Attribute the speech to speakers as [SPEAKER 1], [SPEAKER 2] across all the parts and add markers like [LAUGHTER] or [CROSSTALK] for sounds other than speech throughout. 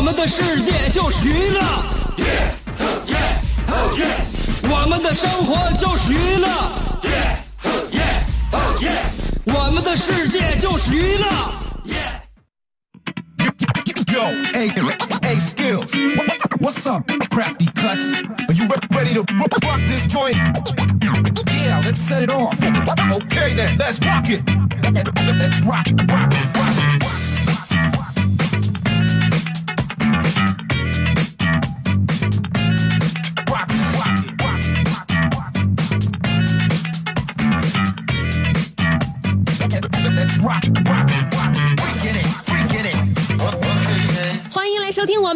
[SPEAKER 1] 我们的世界就是娱乐，我们的生活就是娱乐，我们的世界就是娱乐。
[SPEAKER 2] Yo, hey, hey, skills. What's up, crafty cuts? Are you re- ready to rock rock this joint? Yeah, let's set it off. Okay then, let's rock it. Let's rock, rock, rock.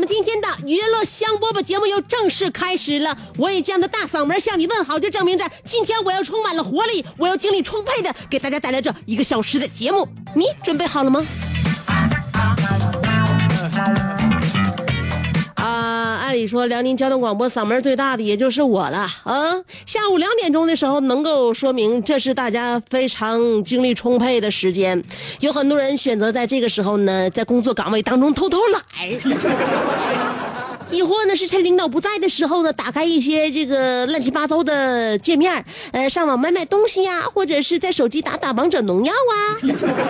[SPEAKER 3] 今天的娱乐香饽饽节目，又正式开始了。我以这样的大嗓门向你问好，就证明着今天我要充满了活力，我要精力充沛的给大家带来这一个小时的节目。你准备好了吗？可以说辽宁交通广播嗓门最大的也就是我了啊。下午两点钟的时候，能够说明这是大家非常精力充沛的时间。有很多人选择在这个时候呢，在工作岗位当中偷偷懒。[LAUGHS] 亦或呢是趁领导不在的时候呢，打开一些这个乱七八糟的界面，呃，上网买买东西呀、或者是在手机打打王者荣耀啊。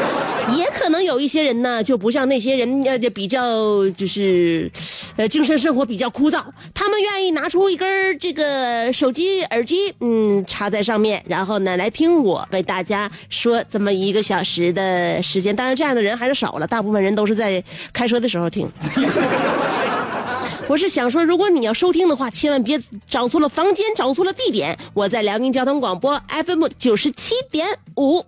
[SPEAKER 3] [LAUGHS] 也可能有一些人呢，就不像那些人呃，就比较就是，呃，精神生活比较枯燥，他们愿意拿出一根这个手机耳机，嗯，插在上面，然后呢来听我为大家说这么一个小时的时间。当然，这样的人还是少了，大部分人都是在开车的时候听。[LAUGHS] 我是想说，如果你要收听的话，千万别找错了房间，找错了地点。我在辽宁交通广播 FM 九十七点五。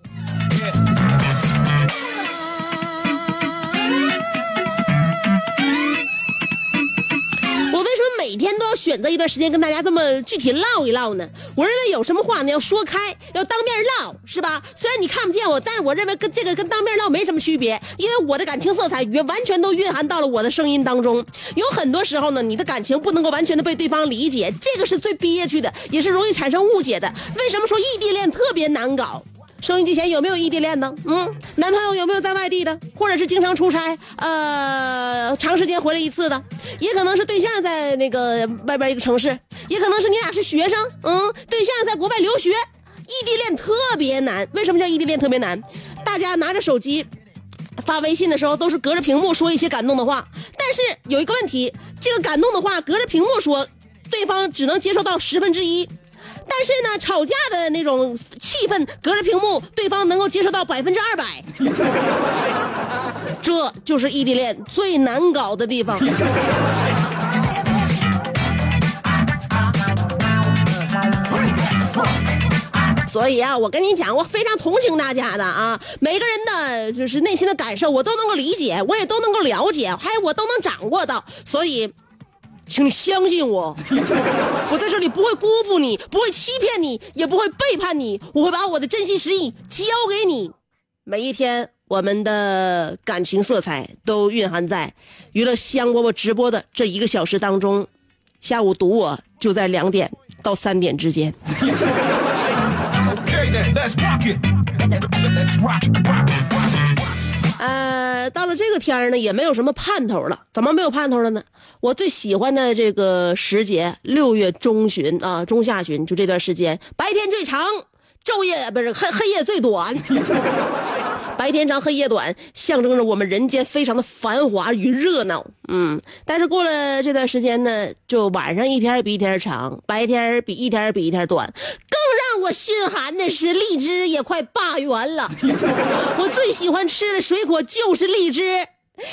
[SPEAKER 3] 为什么每天都要选择一段时间跟大家这么具体唠一唠呢？我认为有什么话呢要说开，要当面唠，是吧？虽然你看不见我，但我认为跟这个跟当面唠没什么区别，因为我的感情色彩也完全都蕴含到了我的声音当中。有很多时候呢，你的感情不能够完全的被对方理解，这个是最憋屈的，也是容易产生误解的。为什么说异地恋特别难搞？收音机前有没有异地恋的？嗯，男朋友有没有在外地的，或者是经常出差，呃，长时间回来一次的？也可能是对象在那个外边一个城市，也可能是你俩是学生，嗯，对象在国外留学。异地恋特别难，为什么叫异地恋特别难？大家拿着手机发微信的时候，都是隔着屏幕说一些感动的话，但是有一个问题，这个感动的话隔着屏幕说，对方只能接受到十分之一。但是呢，吵架的那种气氛，隔着屏幕，对方能够接受到百分之二百，[LAUGHS] 这就是异地恋最难搞的地方。所以啊，我跟你讲，我非常同情大家的啊，每个人的就是内心的感受，我都能够理解，我也都能够了解，还我都能掌握到，所以。请你相信我，[LAUGHS] 我在这里不会辜负你，不会欺骗你，也不会背叛你，我会把我的真心实意交给你。每一天，我们的感情色彩都蕴含在娱乐香饽饽直播的这一个小时当中。下午堵我就在两点到三点之间。呃，到了这个天儿呢，也没有什么盼头了。怎么没有盼头了呢？我最喜欢的这个时节，六月中旬啊，中下旬，就这段时间，白天最长，昼夜不是黑黑夜最短。[LAUGHS] 白天长，黑夜短，象征着我们人间非常的繁华与热闹。嗯，但是过了这段时间呢，就晚上一天比一天长，白天比一天比一天短。更让我心寒的是，荔枝也快罢园了。[LAUGHS] 我最喜欢吃的水果就是荔枝，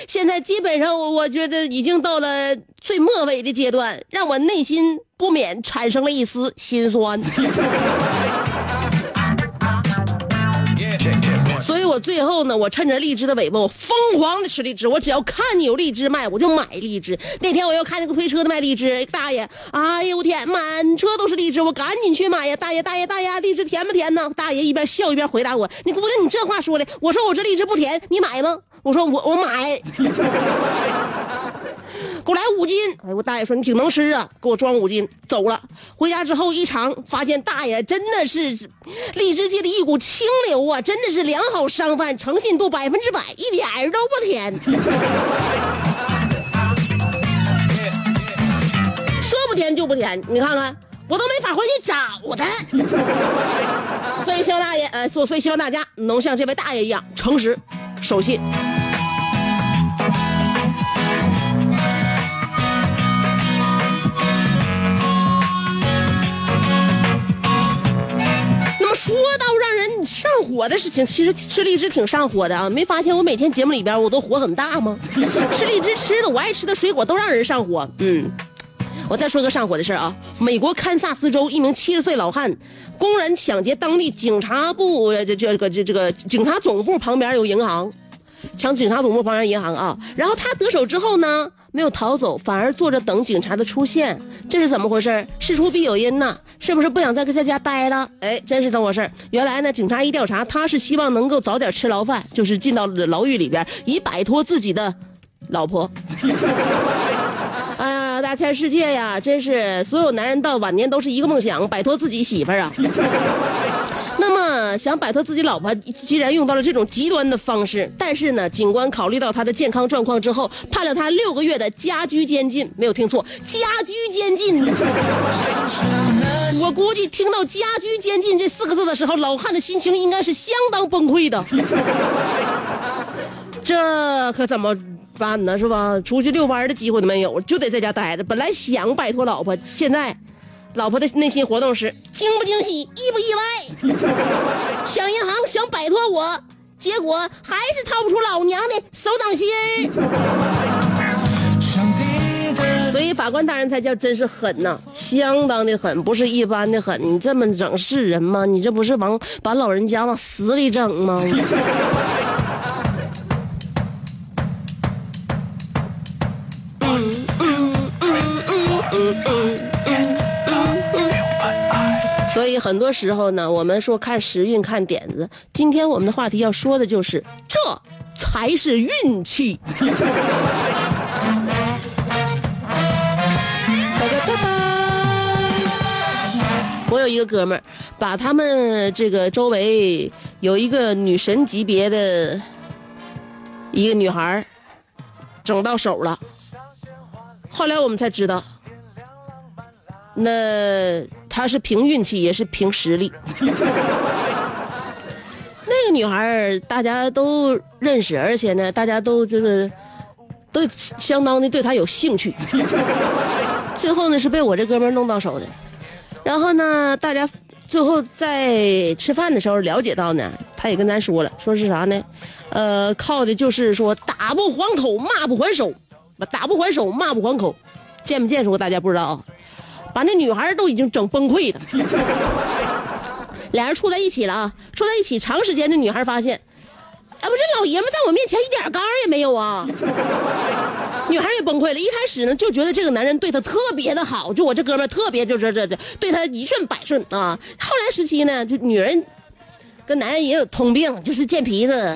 [SPEAKER 3] 现在基本上我我觉得已经到了最末尾的阶段，让我内心不免产生了一丝心酸。我最后呢，我趁着荔枝的尾巴，我疯狂的吃荔枝。我只要看见有荔枝卖，我就买荔枝。那天我又看那个推车的卖荔枝，大爷，哎呦我天，满车都是荔枝，我赶紧去买呀！大爷，大爷，大爷，荔枝甜不甜呢？大爷一边笑一边回答我：“你姑娘，你这话说的，我说我这荔枝不甜，你买吗？”我说我我买。给我来五斤！哎，我大爷说你挺能吃啊，给我装五斤，走了。回家之后一尝，发现大爷真的是荔枝界的一股清流啊，真的是良好商贩，诚信度百分之百，一点儿都不甜。[LAUGHS] 说不甜就不甜，你看看，我都没法回去找他。[LAUGHS] 所以希望大爷，呃，所所以希望大家能像这位大爷一样诚实、守信。说到让人上火的事情，其实吃荔枝挺上火的啊！没发现我每天节目里边我都火很大吗？[LAUGHS] 吃荔枝吃的我爱吃的水果都让人上火。嗯，我再说个上火的事啊！美国堪萨斯州一名七十岁老汉公然抢劫当地警察部这这个这这个警察总部旁边有银行，抢警察总部旁边银行啊！然后他得手之后呢？没有逃走，反而坐着等警察的出现，这是怎么回事？事出必有因呐，是不是不想再在家待了？哎，真是这么回事。原来呢，警察一调查，他是希望能够早点吃牢饭，就是进到牢狱里边，以摆脱自己的老婆。[LAUGHS] 哎呀，大千世界呀，真是所有男人到晚年都是一个梦想，摆脱自己媳妇儿啊。那么想摆脱自己老婆，既然用到了这种极端的方式，但是呢，警官考虑到他的健康状况之后，判了他六个月的家居监禁。没有听错，家居监禁。[LAUGHS] 我估计听到“家居监禁”这四个字的时候，老汉的心情应该是相当崩溃的。[LAUGHS] 这可怎么办呢？是吧？出去遛弯的机会都没有，就得在家待着。本来想摆脱老婆，现在。老婆的内心活动是惊不惊喜，意不意外？[LAUGHS] 抢银行想摆脱我，结果还是掏不出老娘的手掌心 [LAUGHS] 所以法官大人才叫真是狠呐，相当的狠，不是一般的狠。你这么整是人吗？你这不是往把老人家往死里整吗？很多时候呢，我们说看时运、看点子。今天我们的话题要说的就是，这才是运气。[LAUGHS] 我有一个哥们儿，把他们这个周围有一个女神级别的一个女孩儿整到手了。后来我们才知道。那她是凭运气，也是凭实力。[LAUGHS] 那个女孩大家都认识，而且呢，大家都就是都相当的对她有兴趣。最后呢，是被我这哥们弄到手的。然后呢，大家最后在吃饭的时候了解到呢，他也跟咱说了，说是啥呢？呃，靠的就是说打不还口，骂不还手，打不还手，骂不还口，见没见识过？大家不知道。把那女孩都已经整崩溃了，俩人处在一起了啊，处在一起长时间，的女孩发现，哎，不是老爷们在我面前一点刚也没有啊，女孩也崩溃了。一开始呢，就觉得这个男人对她特别的好，就我这哥们特别就是这这对她一顺百顺啊。后来时期呢，就女人跟男人也有通病，就是贱皮子。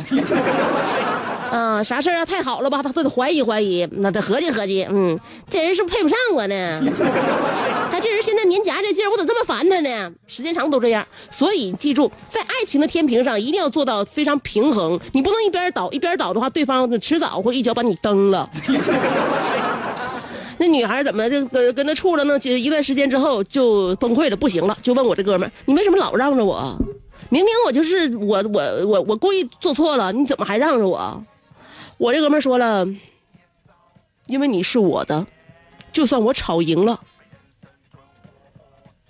[SPEAKER 3] 啊，啥事儿啊？太好了吧？他都得怀疑怀疑，那得合计合计。嗯，这人是不是配不上我呢？[LAUGHS] 他这人现在年夹这劲儿，我咋这么烦他呢？时间长都这样。所以记住，在爱情的天平上，一定要做到非常平衡。你不能一边倒，一边倒的话，对方迟早会一脚把你蹬了。[LAUGHS] 那女孩怎么就跟跟他处了呢？就一段时间之后就崩溃了，不行了，就问我这哥们儿：“你为什么老让着我？明明我就是我我我我故意做错了，你怎么还让着我？”我这哥们说了，因为你是我的，就算我吵赢了，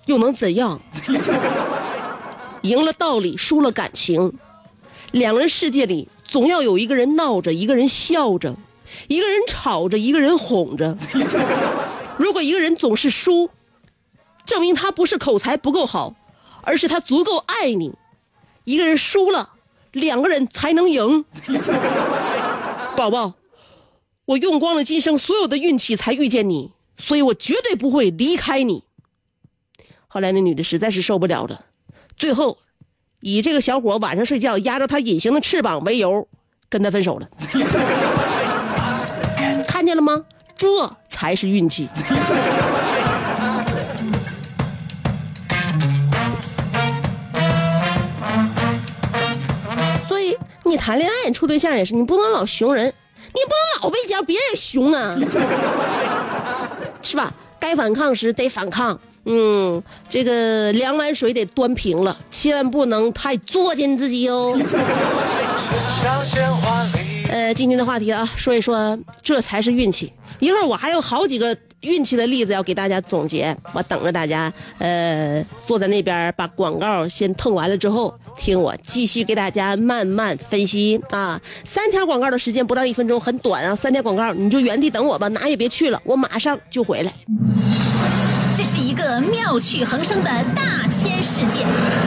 [SPEAKER 3] 又能怎样？[LAUGHS] 赢了道理，输了感情。两个人世界里总要有一个人闹着，一个人笑着，一个人吵着，一个人哄着。[LAUGHS] 如果一个人总是输，证明他不是口才不够好，而是他足够爱你。一个人输了。两个人才能赢。宝宝，我用光了今生所有的运气才遇见你，所以我绝对不会离开你。后来那女的实在是受不了了，最后以这个小伙晚上睡觉压着他隐形的翅膀为由，跟他分手了。[LAUGHS] 看见了吗？这才是运气。你谈恋爱、你处对象也是，你不能老熊人，你不能老被叫别人熊啊，是吧？该反抗时得反抗，嗯，这个两碗水得端平了，千万不能太作践自己哦。呃，今天的话题啊，说一说这才是运气。一会儿我还有好几个运气的例子要给大家总结，我等着大家。呃，坐在那边把广告先腾完了之后，听我继续给大家慢慢分析啊。三条广告的时间不到一分钟，很短啊。三条广告你就原地等我吧，哪也别去了，我马上就回来。
[SPEAKER 4] 这是一个妙趣横生的大千世界。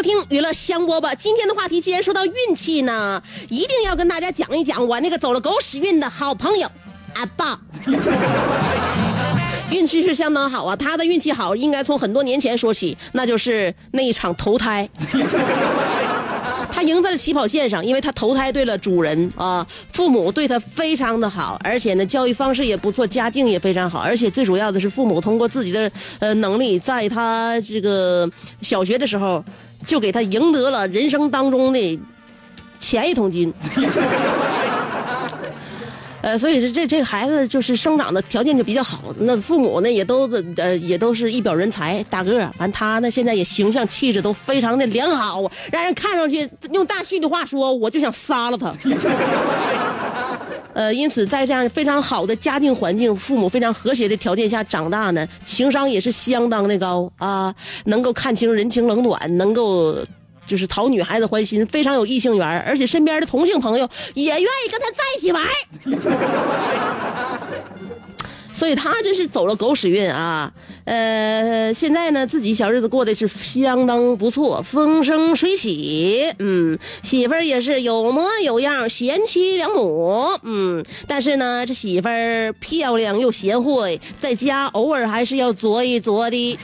[SPEAKER 3] 收听娱乐香饽饽。今天的话题既然说到运气呢，一定要跟大家讲一讲我那个走了狗屎运的好朋友阿豹。[LAUGHS] 运气是相当好啊，他的运气好应该从很多年前说起，那就是那一场投胎。[LAUGHS] 他赢在了起跑线上，因为他投胎对了主人啊，父母对他非常的好，而且呢教育方式也不错，家境也非常好，而且最主要的是父母通过自己的呃能力，在他这个小学的时候就给他赢得了人生当中的前一桶金。[LAUGHS] 呃，所以是这这孩子就是生长的条件就比较好，那父母呢也都呃也都是一表人才，大个儿。完他呢现在也形象气质都非常的良好，让人看上去用大戏的话说，我就想杀了他。[LAUGHS] 呃，因此在这样非常好的家庭环境、父母非常和谐的条件下长大呢，情商也是相当的高啊，能够看清人情冷暖，能够。就是讨女孩子欢心，非常有异性缘，而且身边的同性朋友也愿意跟他在一起玩所以他这是走了狗屎运啊！呃，现在呢，自己小日子过得是相当不错，风生水起。嗯，媳妇儿也是有模有样，贤妻良母。嗯，但是呢，这媳妇儿漂亮又贤惠，在家偶尔还是要作一作的，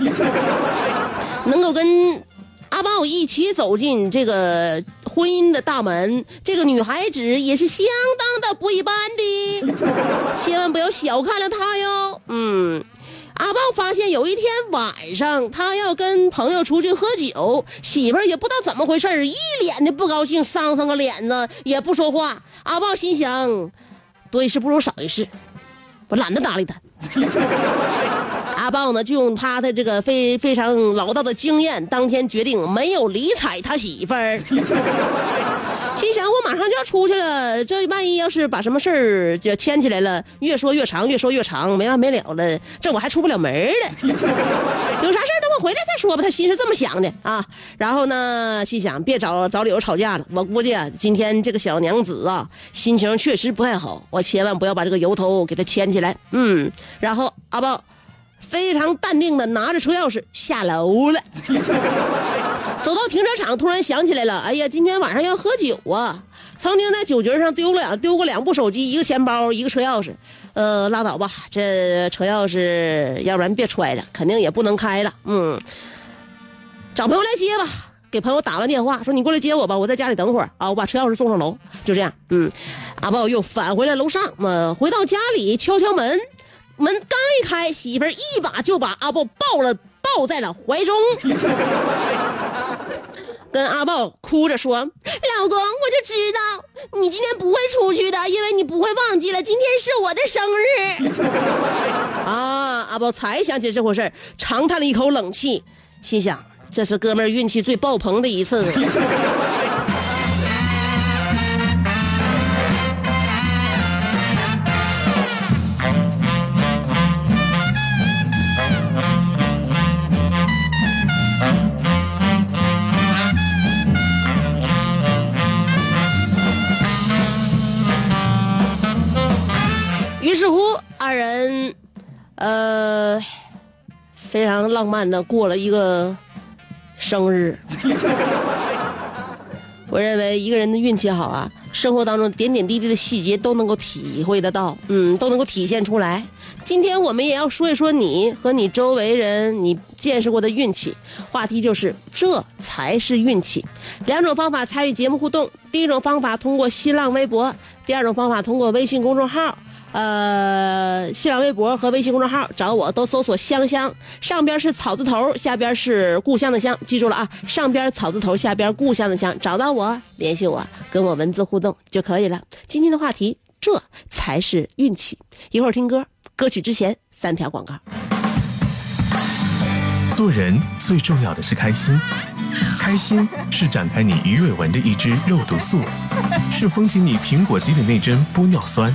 [SPEAKER 3] [LAUGHS] 能够跟。阿豹一起走进这个婚姻的大门，这个女孩子也是相当的不一般的，[LAUGHS] 千万不要小看了她哟。嗯，阿豹发现有一天晚上，他要跟朋友出去喝酒，媳妇儿也不知道怎么回事一脸的不高兴，丧丧个脸子也不说话。阿豹心想，多一事不如少一事，我懒得搭理他。阿豹呢，就用他的这个非非常老道的经验，当天决定没有理睬他媳妇儿。[LAUGHS] 心想我马上就要出去了，这万一要是把什么事儿就牵起来了，越说越长，越说越长，没完没了了，这我还出不了门了。[LAUGHS] 有啥事儿等我回来再说吧。他心是这么想的啊。然后呢，心想别找找理由吵架了。我估计啊，今天这个小娘子啊，心情确实不太好，我千万不要把这个由头给她牵起来。嗯，然后阿豹。非常淡定的拿着车钥匙下楼了，[LAUGHS] 走到停车场，突然想起来了，哎呀，今天晚上要喝酒啊！曾经在酒局上丢了两丢过两部手机，一个钱包，一个车钥匙。呃，拉倒吧，这车钥匙要不然别揣了，肯定也不能开了。嗯，找朋友来接吧，给朋友打完电话，说你过来接我吧，我在家里等会儿啊，我把车钥匙送上楼，就这样。嗯，阿豹又返回来楼上，嘛，回到家里敲敲门。门刚一开，媳妇儿一把就把阿豹抱了，抱在了怀中，[LAUGHS] 跟阿豹哭着说：“老公，我就知道你今天不会出去的，因为你不会忘记了今天是我的生日。”啊，阿豹才想起这回事长叹了一口冷气，心想：这是哥们儿运气最爆棚的一次。呃，非常浪漫的过了一个生日。[LAUGHS] 我认为一个人的运气好啊，生活当中点点滴滴的细节都能够体会得到，嗯，都能够体现出来。今天我们也要说一说你和你周围人你见识过的运气，话题就是这才是运气。两种方法参与节目互动，第一种方法通过新浪微博，第二种方法通过微信公众号。呃，新浪微博和微信公众号找我都搜索“香香”，上边是草字头，下边是故乡的乡，记住了啊，上边草字头，下边故乡的乡，找到我联系我，跟我文字互动就可以了。今天的话题，这才是运气。一会儿听歌，歌曲之前三条广告。
[SPEAKER 5] 做人最重要的是开心，开心是展开你鱼尾纹的一支肉毒素，是封紧你苹果肌的那针玻尿酸。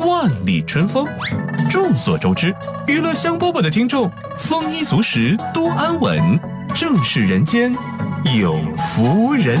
[SPEAKER 5] 万里春风。众所周知，娱乐香饽饽的听众丰衣足食，多安稳，正是人间有福人。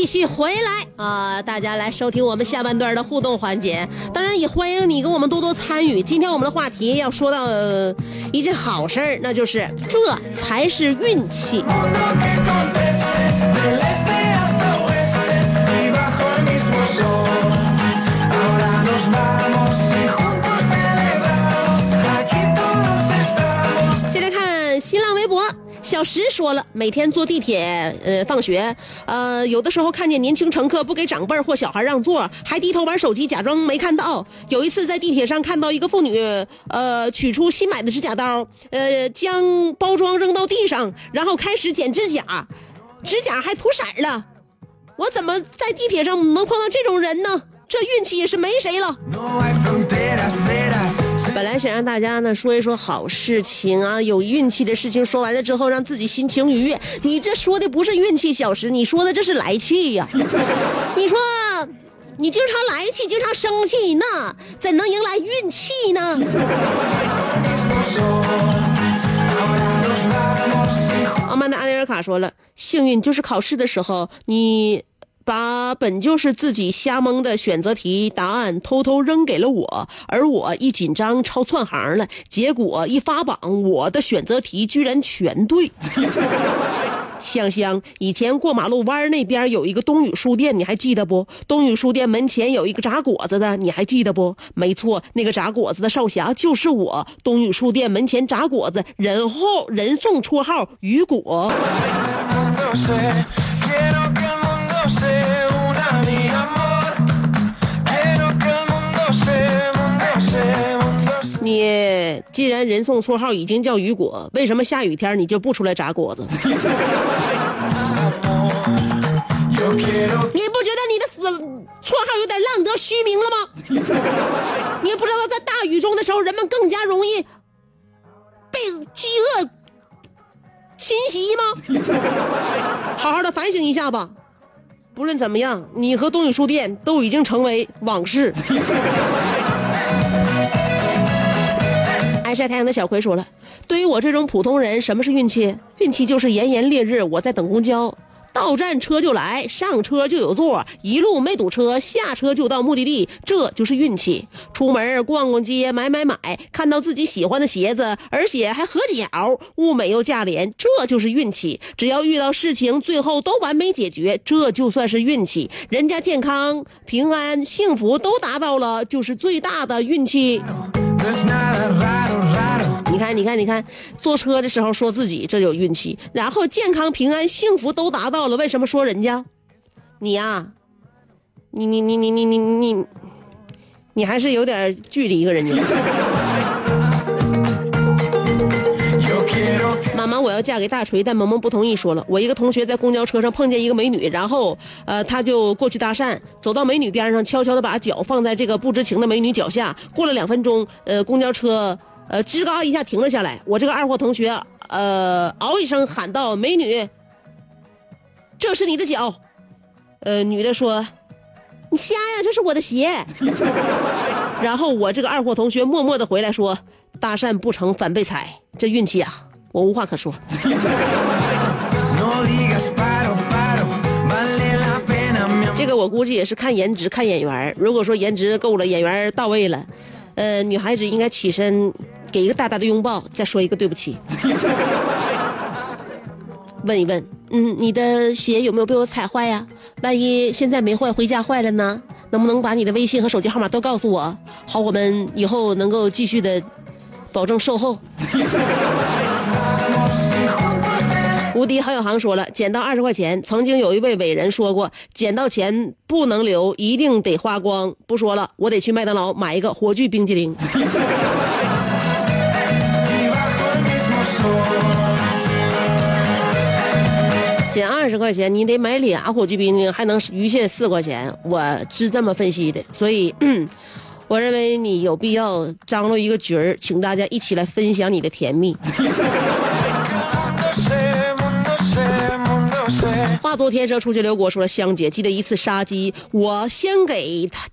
[SPEAKER 3] 继续回来啊、大家来收听我们下半段的互动环节。当然，也欢迎你跟我们多多参与。今天我们的话题要说到、一件好事儿，那就是这才是运气。小石说了，每天坐地铁，呃，放学，呃，有的时候看见年轻乘客不给长辈或小孩让座，还低头玩手机，假装没看到。有一次在地铁上看到一个妇女，呃，取出新买的指甲刀，呃，将包装扔到地上，然后开始剪指甲，指甲还涂色了。我怎么在地铁上能碰到这种人呢？这运气也是没谁了。
[SPEAKER 6] No.
[SPEAKER 3] 本来想让大家呢说一说好事情啊，有运气的事情，说完了之后让自己心情愉悦。你这说的不是运气小时，你说的这是来气呀、[LAUGHS] 你说你经常来气，经常生气，那怎能迎来运气呢？阿曼达·阿内尔卡说了，幸运就是考试的时候你。把本就是自己瞎蒙的选择题答案偷偷扔给了我，而我一紧张抄串行了，结果一发榜，我的选择题居然全对。[LAUGHS] 香香，以前过马路弯儿那边有一个东宇书店，你还记得不？东宇书店门前有一个炸果子的，你还记得不？没错，那个炸果子的少侠就是我。东宇书店门前炸果子，人后人送绰号雨果。你既然人送绰号已经叫雨果，为什么下雨天你就不出来炸果子？[LAUGHS] 你不觉得你的死绰号有点浪得虚名了吗？你不知道在大雨中的时候，人们更加容易被饥饿侵袭吗？好好的反省一下吧。不论怎么样，你和东宇书店都已经成为往事。爱晒太阳的小葵说了：“对于我这种普通人，什么是运气？运气就是炎炎烈日，我在等公交，到站车就来，上车就有座，一路没堵车，下车就到目的地，这就是运气。出门逛逛街，买买买，看到自己喜欢的鞋子，而且还合脚，物美又价廉，这就是运气。只要遇到事情，最后都完美解决，这就算是运气。人家健康、平安、幸福都达到了，就是最大的运气。”你看，你看，你看，坐车的时候说自己这有运气，然后健康、平安、幸福都达到了，为什么说人家？你呀、你你你你你你你，你还是有点距离跟人家。我要嫁给大锤，但萌萌不同意。说了，我一个同学在公交车上碰见一个美女，然后呃，他就过去搭讪，走到美女边上，悄悄的把脚放在这个不知情的美女脚下。过了两分钟，呃，公交车呃吱嘎一下停了下来。我这个二货同学呃嗷一声喊道：“美女，这是你的脚。”呃，女的说：“你瞎呀，这是我的鞋。”然后我这个二货同学默默的回来说：“搭讪不成反被踩，这运气啊，我无话可说。[LAUGHS] ”这个我估计也是看颜值、看眼缘儿。如果说颜值够了，眼缘儿到位了，呃，女孩子应该起身给一个大大的拥抱，再说一个对不起。[LAUGHS] 问一问，嗯，你的鞋有没有被我踩坏呀？万一现在没坏，回家坏了呢？能不能把你的微信和手机号码都告诉我，好，我们以后能够继续的保证售后。无敌郝小航说了，捡到二十块钱，曾经有一位伟人说过，捡到钱不能留，一定得花光。不说了，我得去麦当劳买一个火炬冰激凌。[LAUGHS] 捡二十块钱，你得买俩火炬冰激凌，还能余下四块钱。我是这么分析的，所以，[CLEARS THROAT] 我认为你有必要张罗一个局儿，请大家一起来分享你的甜蜜。话多天蛇出去留国说了，香姐记得一次杀鸡，我先给他。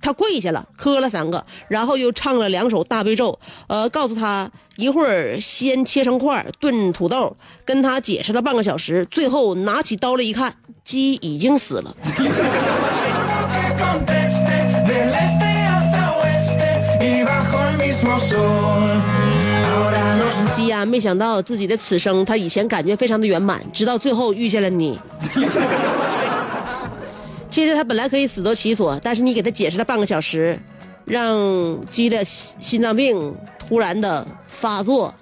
[SPEAKER 3] 他跪下了，磕了三个，然后又唱了两首大悲咒，呃，告诉他一会儿先切成块炖土豆，跟他解释了半个小时，最后拿起刀来一看，鸡已经死了。呀、没想到自己的此生，他以前感觉非常的圆满，直到最后遇见了你。[LAUGHS] 其实他本来可以死得其所，但是你给他解释了半个小时，让鸡的心心脏病突然的发作，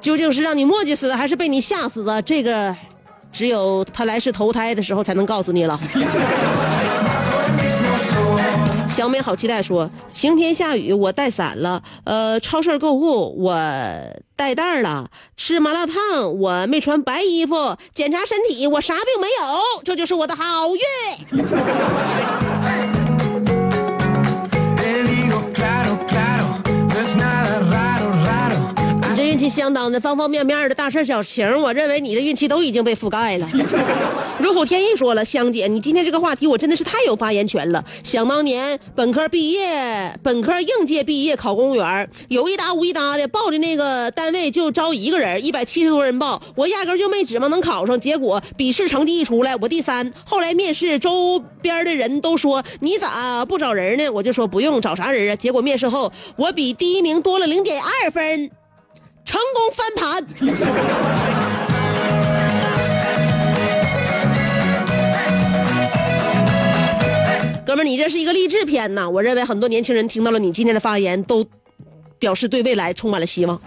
[SPEAKER 3] 究竟是让你磨叽死的，还是被你吓死的？这个只有他来世投胎的时候才能告诉你了。小美好期待说：晴天下雨我带伞了，呃，超市购物我带袋了，吃麻辣烫我没穿白衣服，检查身体我啥病没有，这就是我的好运。相当的，方方面面的大事小情，我认为你的运气都已经被覆盖了。[LAUGHS] 如虎添翼说了，香姐，你今天这个话题我真的是太有发言权了。想当年本科毕业，本科应届毕业考公务员，有一搭无一搭的报的那个单位就招一个人，一百七十多人报，我压根就没指望能考上。结果笔试成绩一出来，我第三。后来面试，周边的人都说你咋不找人呢？我就说不用找啥人啊。结果面试后，我比第一名多了零点二分。成功翻盘。[LAUGHS] 哥们，你这是一个励志片呐！我认为很多年轻人听到了你今天的发言，都表示对未来充满了希望。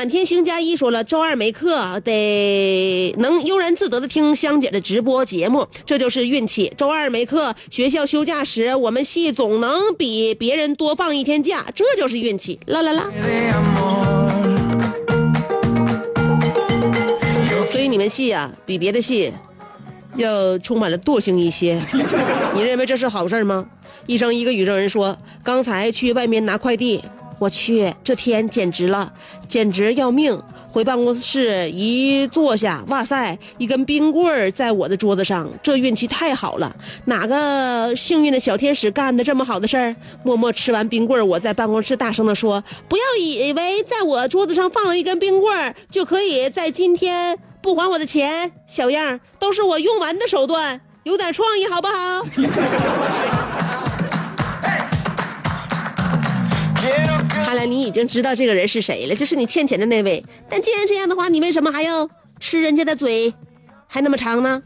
[SPEAKER 3] 满天星加一说了，周二没课，得能悠然自得的听香姐的直播节目，这就是运气。周二没课，学校休假时，我们系总能比别人多放一天假，这就是运气。啦啦啦！所以你们系啊，比别的系要充满了惰性一些。你认为这是好事吗？一生一个宇宙人说，刚才去外面拿快递，我去，这天简直了，简直要命。回办公室一坐下，哇塞，一根冰棍儿在我的桌子上，这运气太好了！哪个幸运的小天使干的这么好的事儿？默默吃完冰棍儿，我在办公室大声地说：“不要以为在我桌子上放了一根冰棍儿，就可以在今天不还我的钱，小样儿，都是我用完的手段，有点创意好不好？” [LAUGHS] 看来你已经知道这个人是谁了，就是你欠钱的那位。但既然这样的话，你为什么还要吃人家的嘴，还那么长呢？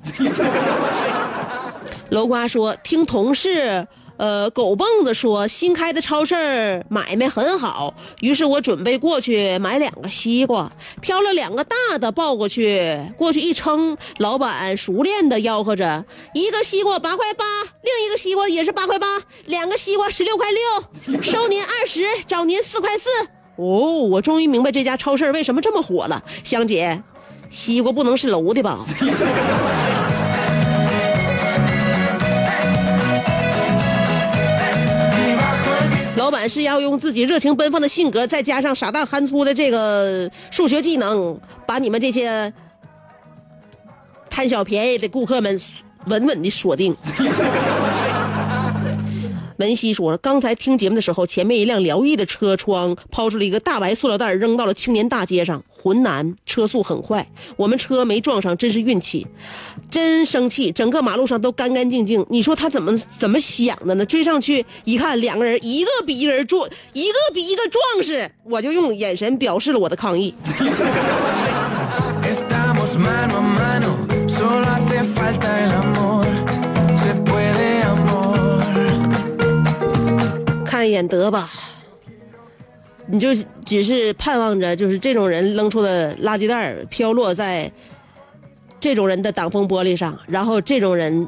[SPEAKER 3] [LAUGHS] 楼瓜说，听同事。呃，狗蹦子说新开的超市买卖很好，于是我准备过去买两个西瓜，挑了两个大的抱过去，过去一称，老板熟练的吆喝着，一个西瓜八块八，另一个西瓜也是八块八，两个西瓜十六块六，收您二十，找您四块四。哦，我终于明白这家超市为什么这么火了，香姐，西瓜不能是楼的吧？老板是要用自己热情奔放的性格，再加上傻大憨粗的这个数学技能，把你们这些贪小便宜的顾客们稳稳的锁定。[LAUGHS] 文熙说了，刚才听节目的时候，前面一辆辽逸的车窗抛出了一个大白塑料袋，扔到了青年大街上。浑南车速很快，我们车没撞上，真是运气。真生气，整个马路上都干干净净。你说他怎么怎么想的呢？追上去一看，两个人一个比一个人壮，一个比一个壮实，我就用眼神表示了我的抗议。看一眼得吧，你就只是盼望着，就是这种人扔出的垃圾袋飘落在这种人的挡风玻璃上，然后这种人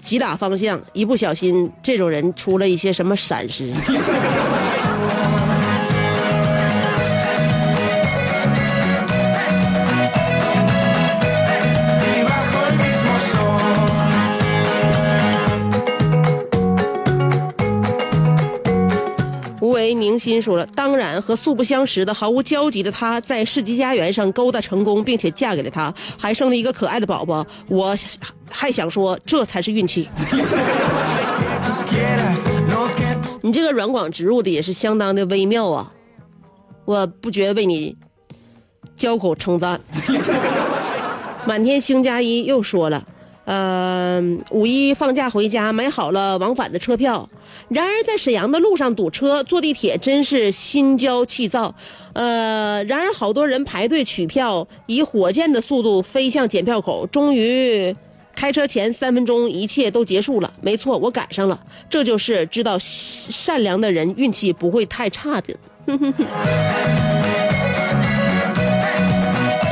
[SPEAKER 3] 急打方向，一不小心，这种人出了一些什么闪失。为凝心说了，当然和素不相识的、毫无交集的她，在世纪佳缘上勾搭成功，并且嫁给了他，还生了一个可爱的宝宝。我还想说，这才是运气。你这个软广植入的也是相当的微妙啊，我不觉为你交口称赞。[LAUGHS] 满天星加一又说了，呃，五一放假回家买好了往返的车票，然而在沈阳的路上堵车，坐地铁真是心焦气躁。呃，然而好多人排队取票，以火箭的速度飞向检票口，终于。开车前三分钟，一切都结束了。没错，我赶上了。这就是知道善良的人运气不会太差的。[LAUGHS]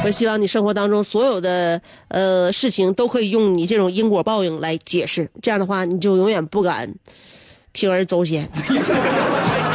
[SPEAKER 3] 我希望你生活当中所有的呃事情都可以用你这种因果报应来解释，这样的话你就永远不敢铤而走险。[LAUGHS]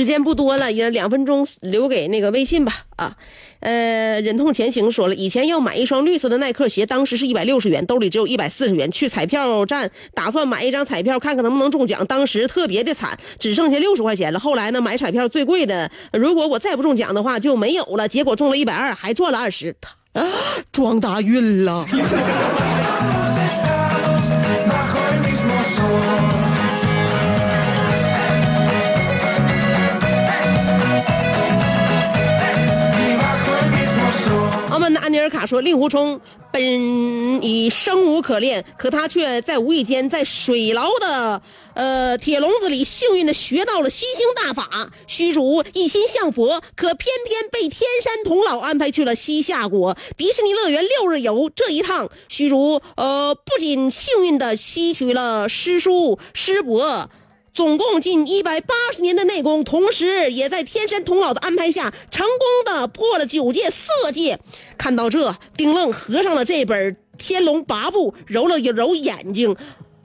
[SPEAKER 3] 时间不多了，也两分钟留给那个微信吧啊。呃，忍痛前行说了，以前要买一双绿色的耐克鞋，当时是一百六十元，兜里只有一百四十元。去彩票站打算买一张彩票，看看能不能中奖，当时特别的惨，只剩下六十块钱了。后来呢，买彩票最贵的，如果我再不中奖的话就没有了。结果中了一百二，还赚了二十，啊，撞大运了。尼尔卡说，令狐冲本已生无可恋，可他却在无意间在水牢的呃铁笼子里幸运的学到了吸星大法。虚竹一心向佛，可偏偏被天山童姥安排去了西夏国迪士尼乐园六日游。这一趟，虚竹呃不仅幸运的吸取了师叔师伯。总共近一百八十年的内功，同时也在天山童姥的安排下，成功的破了九界色界。看到这，丁愣合上了这本《天龙八部》，揉了一揉眼睛，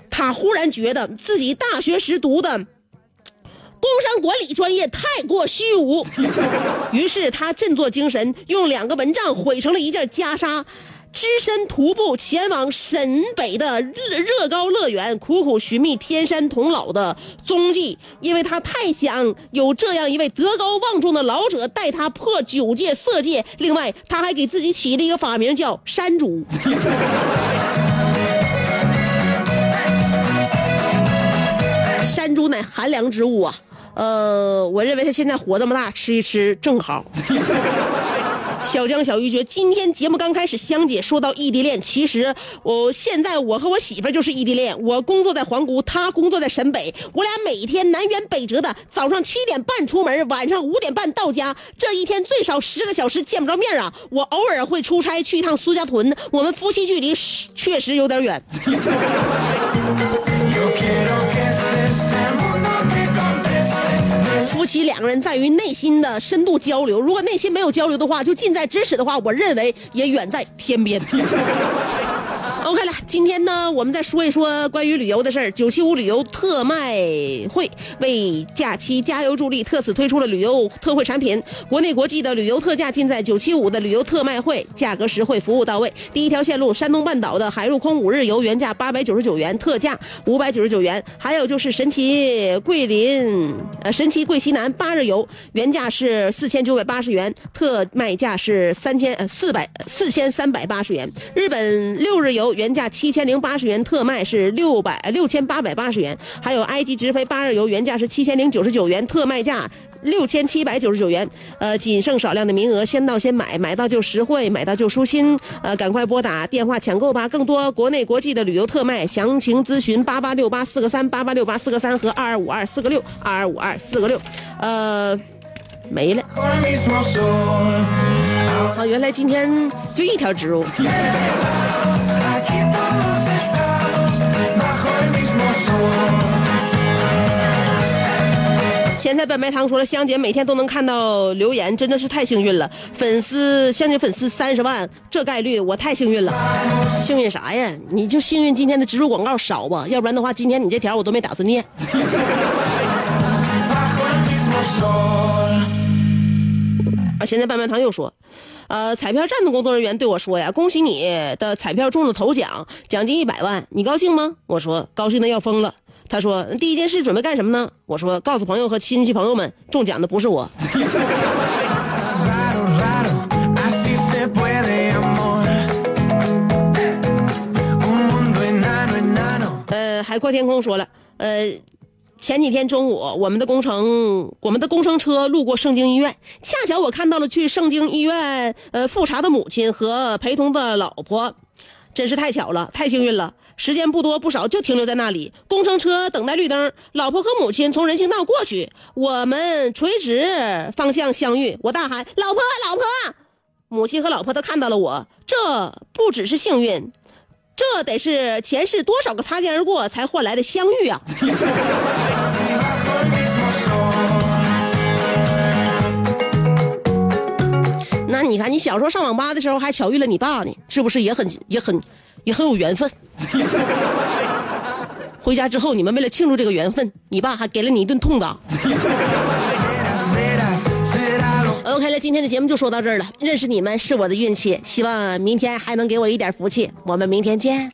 [SPEAKER 3] 他忽然觉得自己大学时读的工商管理专业太过虚无，于是他振作精神，用两个蚊帐毁成了一件袈裟。只身徒步前往沈北的乐乐高乐园，苦苦寻觅天山童姥的踪迹，因为他太想有这样一位德高望重的老者带他破九界色界。另外，他还给自己起了一个法名叫山主。山猪乃寒凉之物啊，呃，我认为他现在活这么大，吃一吃正好。小江小鱼觉，今天节目刚开始，香姐说到异地恋，其实我现在我和我媳妇就是异地恋。我工作在皇姑，她工作在沈北，我俩每天南辕北辙的，早上七点半出门，晚上五点半到家，这一天最少十个小时见不着面啊。我偶尔会出差去一趟苏家屯，我们夫妻距离确实有点远。其两个人在于内心的深度交流，如果内心没有交流的话，就近在咫尺的话，我认为也远在天边。OK 了，今天呢，我们再说一说关于旅游的事儿。九七五旅游特卖会为假期加油助力，特此推出了旅游特惠产品，国内国际的旅游特价尽在九七五的旅游特卖会，价格实惠，服务到位。第一条线路山东半岛的海陆空五日游原价八百九十九元，特价五百九十九元。还有就是神奇桂林，呃，神奇桂西南八日游原价是四千九百八十元，特卖价是三千呃四百四千三百八十元。日本六日游原价七千零八十元，特卖是六百六千八百八十元。还有埃及直飞八日游原价是七千零九十九元，特卖价六千七百九十九元。呃，仅剩少量的名额，先到先买，买到就实惠，买到就舒心。呃，赶快拨打电话抢购吧！更多国内国际的旅游特卖详情咨询八八六八四个三八八六八四个三和二二五二四个六二二五二四个六。呃，没了。啊，原来今天就一条植入。前台本白糖说了，香姐每天都能看到留言，真的是太幸运了。粉丝香姐粉丝三十万，这概率我太幸运了。幸运啥呀？你就幸运今天的植入广告少吧，要不然的话，今天你这条我都没打算念。[LAUGHS] 啊，现在半半糖又说，呃，彩票站的工作人员对我说呀，恭喜你的彩票中了头奖，奖金一百万，你高兴吗？我说高兴的要疯了。他说第一件事准备干什么呢？我说告诉朋友和亲戚朋友们，中奖的不是我。[LAUGHS] [LAUGHS] 呃，海阔天空说了，呃，前几天中午，我们的工程，我们的工程车路过圣经医院，恰巧我看到了去圣经医院呃复查的母亲和陪同的老婆，真是太巧了，太幸运了。时间不多不少，就停留在那里。工程车等待绿灯，老婆和母亲从人行道过去，我们垂直方向相遇。我大喊：“老婆，老婆！”母亲和老婆都看到了我，这不只是幸运，这得是前世多少个擦肩而过才换来的相遇啊！[LAUGHS] 那你看，你小时候上网吧的时候还巧遇了你爸呢，是不是也很也很也很有缘分？[LAUGHS] 回家之后，你们为了庆祝这个缘分，你爸还给了你一顿痛打。
[SPEAKER 6] Serás, será lo
[SPEAKER 3] OK 了，今天的节目就说到这儿了。认识你们是我的运气，希望明天还能给我一点福气。我们明天见。